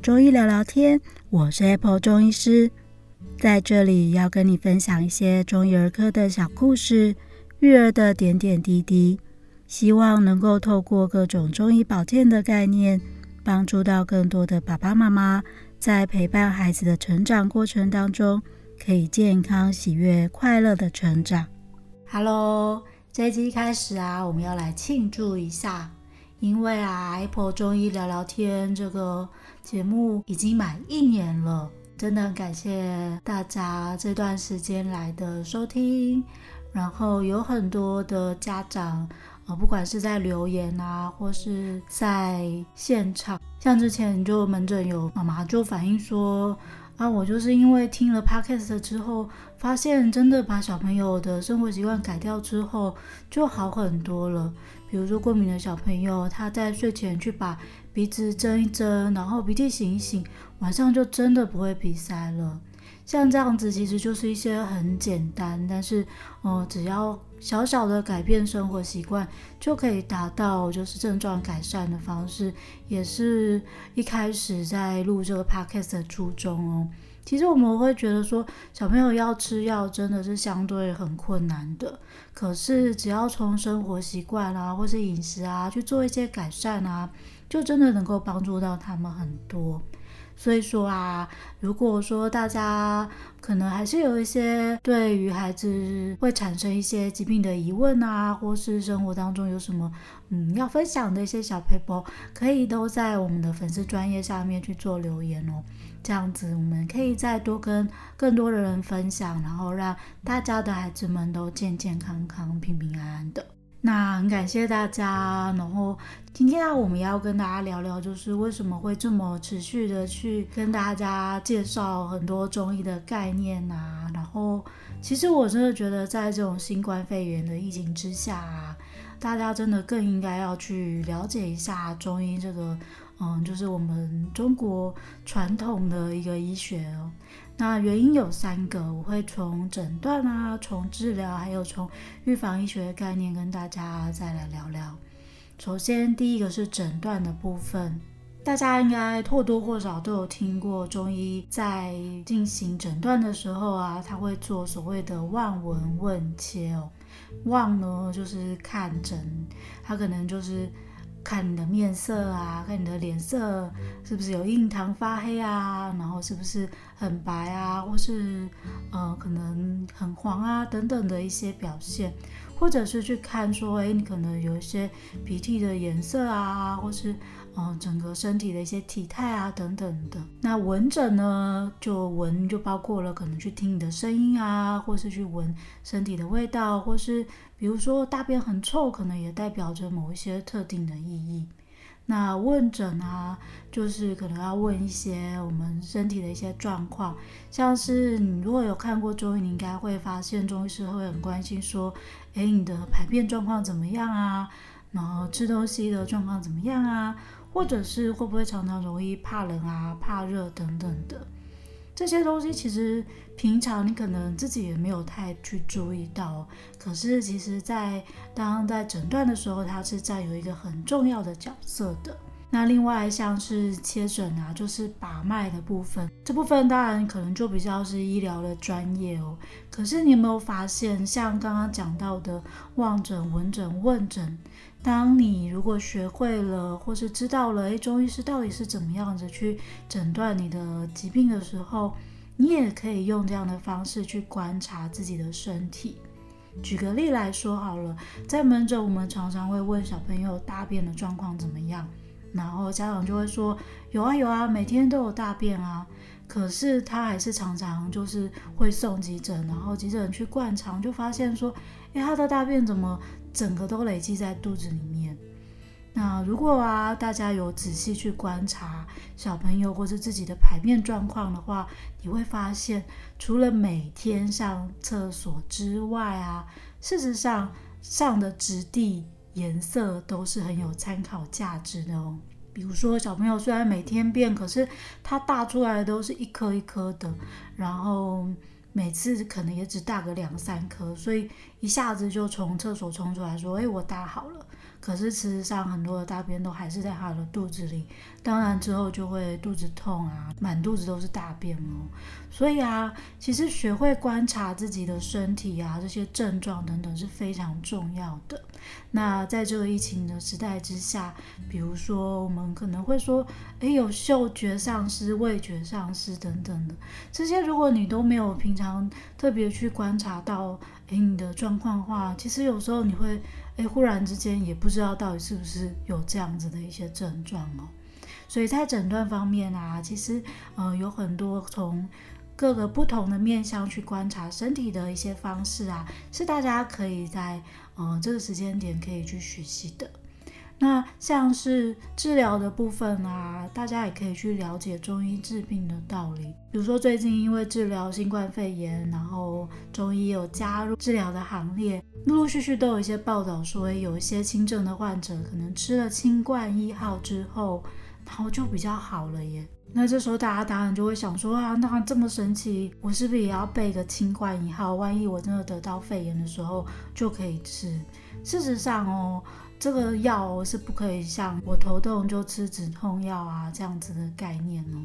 中医聊聊天，我是 Apple 中医师，在这里要跟你分享一些中医儿科的小故事，育儿的点点滴滴，希望能够透过各种中医保健的概念，帮助到更多的爸爸妈妈，在陪伴孩子的成长过程当中，可以健康、喜悦、快乐的成长。Hello，这一集一开始啊，我们要来庆祝一下。因为啊，Apple 中医聊聊天这个节目已经满一年了，真的很感谢大家这段时间来的收听。然后有很多的家长，呃，不管是在留言啊，或是在现场，像之前就门诊有妈妈就反映说，啊，我就是因为听了 Podcast 之后，发现真的把小朋友的生活习惯改掉之后，就好很多了。比如说过敏的小朋友，他在睡前去把鼻子蒸一蒸，然后鼻涕擤一擤，晚上就真的不会鼻塞了。像这样子，其实就是一些很简单，但是，呃，只要小小的改变生活习惯，就可以达到就是症状改善的方式，也是一开始在录这个 podcast 的初衷哦。其实我们会觉得说，小朋友要吃药真的是相对很困难的。可是只要从生活习惯啊，或是饮食啊去做一些改善啊，就真的能够帮助到他们很多。所以说啊，如果说大家可能还是有一些对于孩子会产生一些疾病的疑问啊，或是生活当中有什么嗯要分享的一些小撇步，可以都在我们的粉丝专页下面去做留言哦。这样子，我们可以再多跟更多的人分享，然后让大家的孩子们都健健康康、平平安安的。那很感谢大家。然后今天啊，我们要跟大家聊聊，就是为什么会这么持续的去跟大家介绍很多中医的概念啊。然后，其实我真的觉得，在这种新冠肺炎的疫情之下啊，大家真的更应该要去了解一下中医这个。嗯，就是我们中国传统的一个医学哦。那原因有三个，我会从诊断啊，从治疗，还有从预防医学的概念跟大家再来聊聊。首先，第一个是诊断的部分，大家应该或多或少都有听过，中医在进行诊断的时候啊，他会做所谓的望闻问切哦。望呢，就是看诊，他可能就是。看你的面色啊，看你的脸色是不是有印堂发黑啊，然后是不是很白啊，或是呃可能很黄啊等等的一些表现，或者是去看说，哎，你可能有一些鼻涕的颜色啊，或是。嗯，整个身体的一些体态啊，等等的。那闻诊呢，就闻就包括了可能去听你的声音啊，或是去闻身体的味道，或是比如说大便很臭，可能也代表着某一些特定的意义。那问诊啊，就是可能要问一些我们身体的一些状况，像是你如果有看过中医，你应该会发现中医师会很关心说，诶，你的排便状况怎么样啊？然后吃东西的状况怎么样啊？或者是会不会常常容易怕冷啊、怕热等等的这些东西，其实平常你可能自己也没有太去注意到，可是其实在当在诊断的时候，它是占有一个很重要的角色的。那另外像是切诊啊，就是把脉的部分，这部分当然可能就比较是医疗的专业哦。可是你有没有发现，像刚刚讲到的望诊、闻诊、问诊，当你如果学会了或是知道了，诶，中医师到底是怎么样子去诊断你的疾病的时候，你也可以用这样的方式去观察自己的身体。举个例来说好了，在门诊我们常常会问小朋友大便的状况怎么样。然后家长就会说有啊有啊，每天都有大便啊，可是他还是常常就是会送急诊，然后急诊去灌肠，就发现说，哎，他的大便怎么整个都累积在肚子里面？那如果啊大家有仔细去观察小朋友或者自己的排便状况的话，你会发现，除了每天上厕所之外啊，事实上上的质地。颜色都是很有参考价值的哦。比如说，小朋友虽然每天变，可是他大出来的都是一颗一颗的，然后每次可能也只大个两三颗，所以一下子就从厕所冲出来说：“哎，我大好了。”可是事实上很多的大便都还是在他的肚子里，当然之后就会肚子痛啊，满肚子都是大便哦。所以啊，其实学会观察自己的身体啊，这些症状等等是非常重要的。那在这个疫情的时代之下，比如说我们可能会说，诶，有嗅觉丧失、味觉丧失等等的这些，如果你都没有平常特别去观察到，诶，你的状况的话，其实有时候你会，诶，忽然之间也不知道到底是不是有这样子的一些症状哦。所以在诊断方面啊，其实呃有很多从各个不同的面向去观察身体的一些方式啊，是大家可以在呃这个时间点可以去学习的。那像是治疗的部分啊，大家也可以去了解中医治病的道理。比如说最近因为治疗新冠肺炎，然后中医有加入治疗的行列，陆陆续续都有一些报道说，有一些轻症的患者可能吃了清冠一号之后，然后就比较好了耶。那这时候大家当然就会想说啊，那这么神奇，我是不是也要备个清冠一号？万一我真的得到肺炎的时候就可以吃。事实上哦，这个药是不可以像我头痛就吃止痛药啊这样子的概念哦。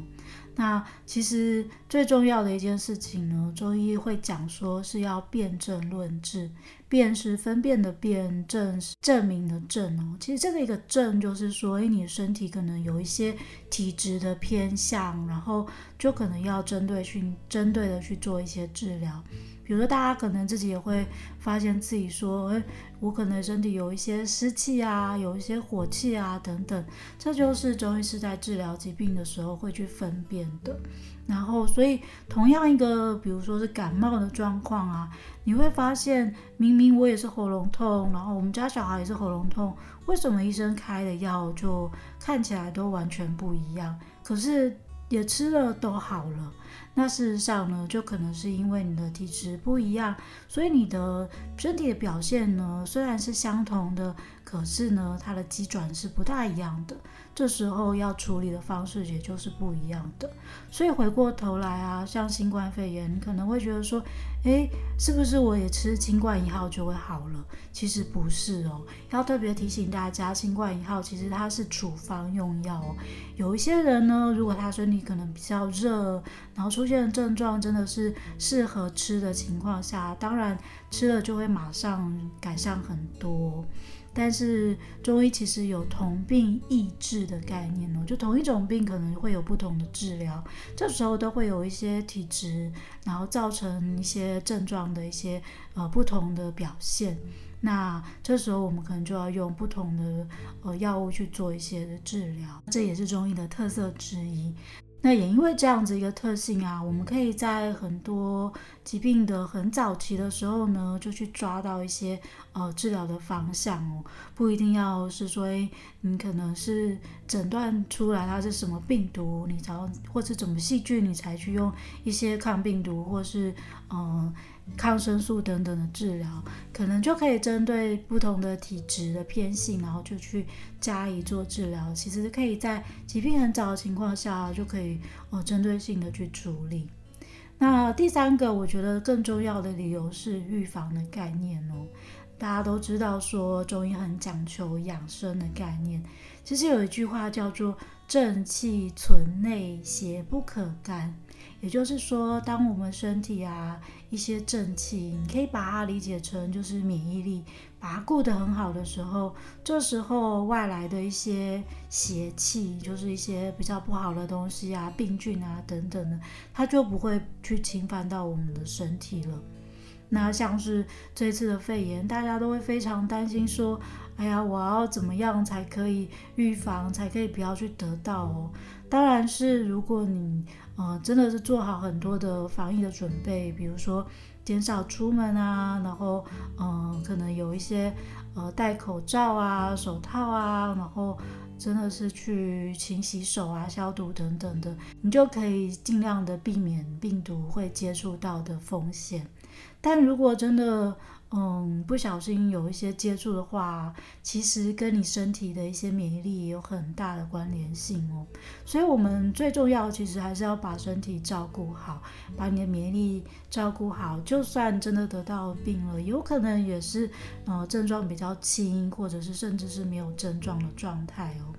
那其实最重要的一件事情呢，中医会讲说是要辨证论治。辨是分辨的辨，证是证明的证哦。其实这个一个证就是说，诶，你的身体可能有一些体质的偏向，然后就可能要针对去针对的去做一些治疗。比如说，大家可能自己也会发现自己说，诶，我可能身体有一些湿气啊，有一些火气啊等等，这就是中医师在治疗疾病的时候会去分辨的。然后，所以同样一个，比如说是感冒的状况啊，你会发现，明明我也是喉咙痛，然后我们家小孩也是喉咙痛，为什么医生开的药就看起来都完全不一样？可是也吃了都好了。那事实上呢，就可能是因为你的体质不一样，所以你的身体的表现呢，虽然是相同的，可是呢，它的机转是不大一样的。这时候要处理的方式也就是不一样的，所以回过头来啊，像新冠肺炎，可能会觉得说，诶，是不是我也吃清冠一号就会好了？其实不是哦，要特别提醒大家，清冠一号其实它是处方用药哦。有一些人呢，如果他身体可能比较热，然后出现的症状真的是适合吃的情况下，当然吃了就会马上改善很多。但是中医其实有同病异治的概念哦，就同一种病可能会有不同的治疗，这时候都会有一些体质，然后造成一些症状的一些呃不同的表现。那这时候我们可能就要用不同的呃药物去做一些的治疗，这也是中医的特色之一。那也因为这样子一个特性啊，我们可以在很多疾病的很早期的时候呢，就去抓到一些呃治疗的方向哦，不一定要是说，诶，你可能是诊断出来它是什么病毒，你才或者怎么细菌，你才去用一些抗病毒或是嗯。呃抗生素等等的治疗，可能就可以针对不同的体质的偏性，然后就去加以做治疗。其实可以在疾病很早的情况下，就可以哦针对性的去处理。那第三个，我觉得更重要的理由是预防的概念哦。大家都知道说中医很讲求养生的概念，其实有一句话叫做“正气存内，邪不可干”。也就是说，当我们身体啊一些正气，你可以把它理解成就是免疫力，把它顾得很好的时候，这时候外来的一些邪气，就是一些比较不好的东西啊、病菌啊等等的，它就不会去侵犯到我们的身体了。那像是这次的肺炎，大家都会非常担心说，哎呀，我要怎么样才可以预防，才可以不要去得到哦？当然是如果你。呃，真的是做好很多的防疫的准备，比如说减少出门啊，然后嗯、可能有一些呃戴口罩啊、手套啊，然后真的是去勤洗手啊、消毒等等的，你就可以尽量的避免病毒会接触到的风险。但如果真的嗯，不小心有一些接触的话，其实跟你身体的一些免疫力也有很大的关联性哦。所以，我们最重要其实还是要把身体照顾好，把你的免疫力照顾好。就算真的得到病了，有可能也是呃症状比较轻，或者是甚至是没有症状的状态哦。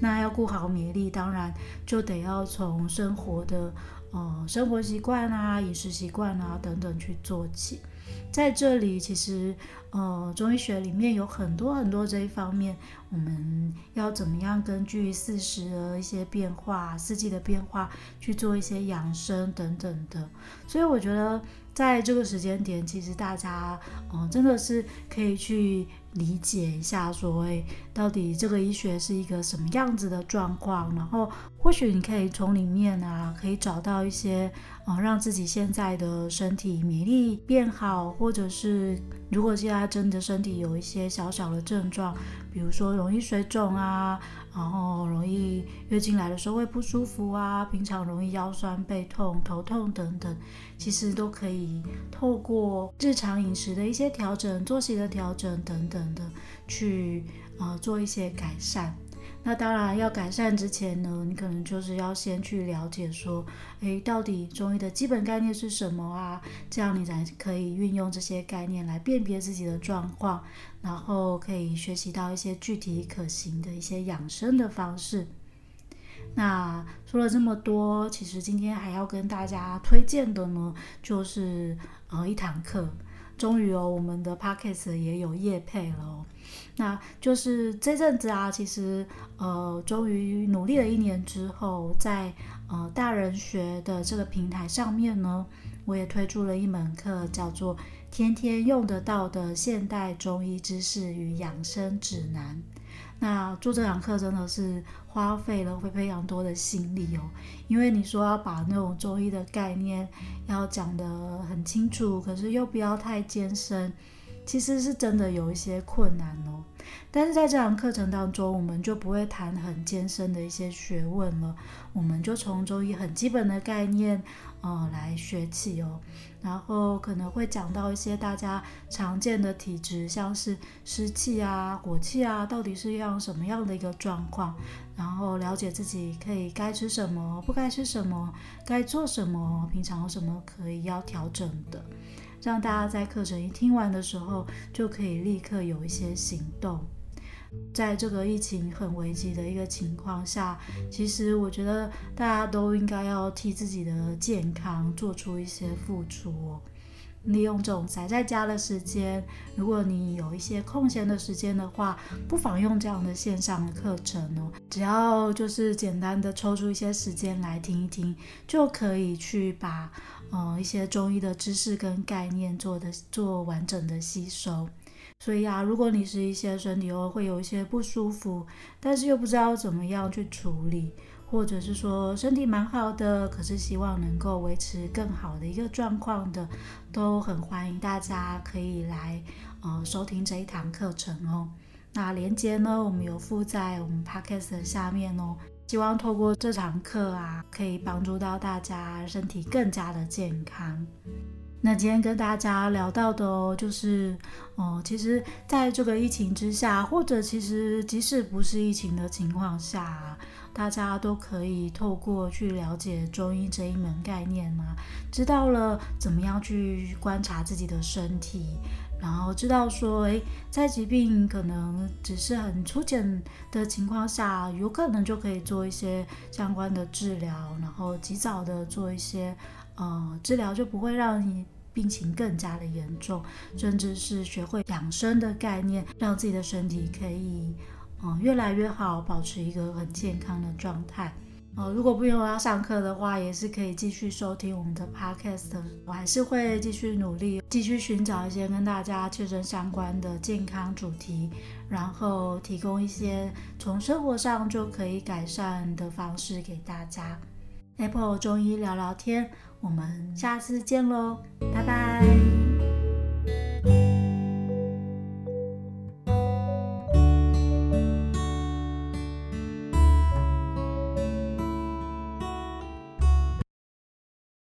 那要顾好免疫力，当然就得要从生活的呃生活习惯啊、饮食习惯啊等等去做起。在这里，其实呃中医学里面有很多很多这一方面，我们要怎么样根据四时的一些变化、四季的变化去做一些养生等等的。所以我觉得在这个时间点，其实大家呃真的是可以去。理解一下，所谓到底这个医学是一个什么样子的状况，然后或许你可以从里面啊，可以找到一些啊、让自己现在的身体免疫力变好，或者是如果现在真的身体有一些小小的症状，比如说容易水肿啊。然后容易月经来的时候会不舒服啊，平常容易腰酸背痛、头痛等等，其实都可以透过日常饮食的一些调整、作息的调整等等等的去呃做一些改善。那当然要改善之前呢，你可能就是要先去了解说，诶，到底中医的基本概念是什么啊？这样你才可以运用这些概念来辨别自己的状况，然后可以学习到一些具体可行的一些养生的方式。那说了这么多，其实今天还要跟大家推荐的呢，就是呃一堂课。终于哦，我们的 Podcast 也有业配了哦。那就是这阵子啊，其实呃，终于努力了一年之后，在呃大人学的这个平台上面呢，我也推出了一门课，叫做《天天用得到的现代中医知识与养生指南》。那做这堂课真的是花费了会非常多的心力哦，因为你说要把那种中医的概念要讲得很清楚，可是又不要太艰深，其实是真的有一些困难哦。但是在这堂课程当中，我们就不会谈很艰深的一些学问了，我们就从中医很基本的概念，哦，来学起哦。然后可能会讲到一些大家常见的体质，像是湿气啊、火气啊，到底是样什么样的一个状况，然后了解自己可以该吃什么，不该吃什么，该做什么，平常有什么可以要调整的，让大家在课程一听完的时候，就可以立刻有一些行动。在这个疫情很危急的一个情况下，其实我觉得大家都应该要替自己的健康做出一些付出。利用这种宅在家的时间，如果你有一些空闲的时间的话，不妨用这样的线上的课程哦。只要就是简单的抽出一些时间来听一听，就可以去把呃一些中医的知识跟概念做的做完整的吸收。所以啊，如果你是一些身体哦会有一些不舒服，但是又不知道怎么样去处理，或者是说身体蛮好的，可是希望能够维持更好的一个状况的，都很欢迎大家可以来呃收听这一堂课程哦。那连接呢，我们有附在我们 Podcast 的下面哦。希望透过这堂课啊，可以帮助到大家身体更加的健康。那今天跟大家聊到的哦，就是哦，其实在这个疫情之下，或者其实即使不是疫情的情况下，大家都可以透过去了解中医这一门概念嘛，知道了怎么样去观察自己的身体，然后知道说，诶，在疾病可能只是很初检的情况下，有可能就可以做一些相关的治疗，然后及早的做一些。呃，治疗就不会让你病情更加的严重，甚至是学会养生的概念，让自己的身体可以呃越来越好，保持一个很健康的状态。呃，如果不用要上课的话，也是可以继续收听我们的 podcast。我还是会继续努力，继续寻找一些跟大家切身相关的健康主题，然后提供一些从生活上就可以改善的方式给大家。Apple 中医聊聊天。我们下次见喽，拜拜。